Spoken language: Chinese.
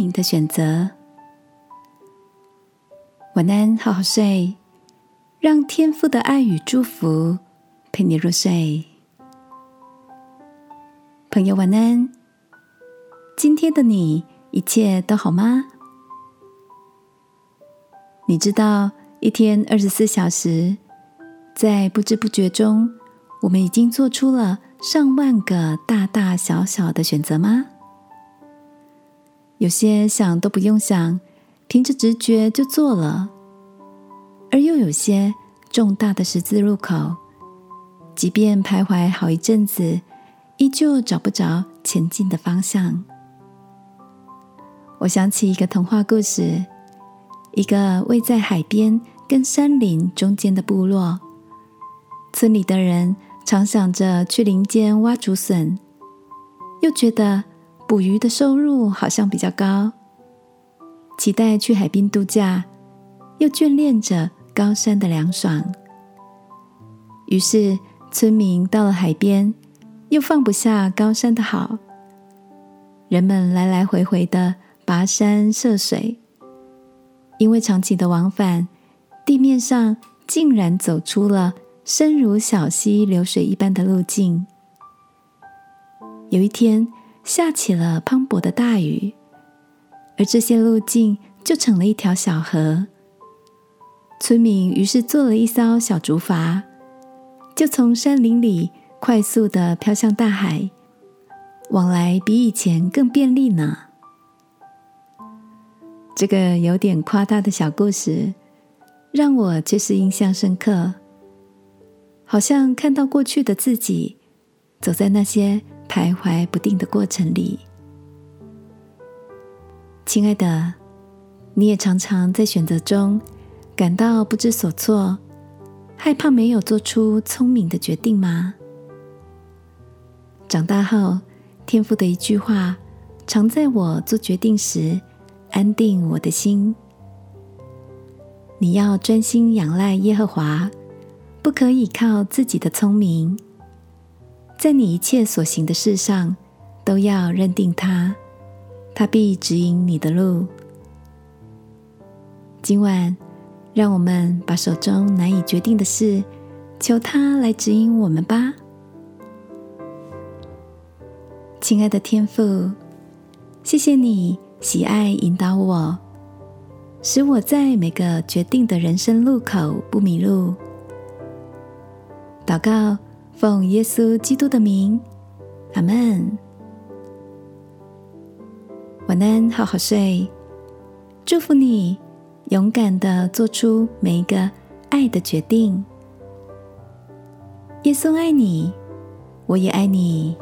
明的选择。晚安，好好睡，让天父的爱与祝福陪你入睡。朋友，晚安。今天的你一切都好吗？你知道一天二十四小时，在不知不觉中，我们已经做出了上万个大大小小的选择吗？有些想都不用想，凭着直觉就做了；而又有些重大的十字路口，即便徘徊好一阵子。依旧找不着前进的方向。我想起一个童话故事：一个位在海边跟山林中间的部落，村里的人常想着去林间挖竹笋，又觉得捕鱼的收入好像比较高；期待去海滨度假，又眷恋着高山的凉爽。于是，村民到了海边。又放不下高山的好，人们来来回回的跋山涉水，因为长期的往返，地面上竟然走出了深如小溪流水一般的路径。有一天下起了磅礴的大雨，而这些路径就成了一条小河。村民于是做了一艘小竹筏，就从山林里。快速的飘向大海，往来比以前更便利呢。这个有点夸大的小故事，让我却是印象深刻。好像看到过去的自己，走在那些徘徊不定的过程里。亲爱的，你也常常在选择中感到不知所措，害怕没有做出聪明的决定吗？长大后，天父的一句话，常在我做决定时安定我的心。你要专心仰赖耶和华，不可以靠自己的聪明。在你一切所行的事上，都要认定他，他必指引你的路。今晚，让我们把手中难以决定的事，求他来指引我们吧。亲爱的天父，谢谢你喜爱引导我，使我在每个决定的人生路口不迷路。祷告，奉耶稣基督的名，阿门。晚安，好好睡。祝福你，勇敢的做出每一个爱的决定。耶稣爱你，我也爱你。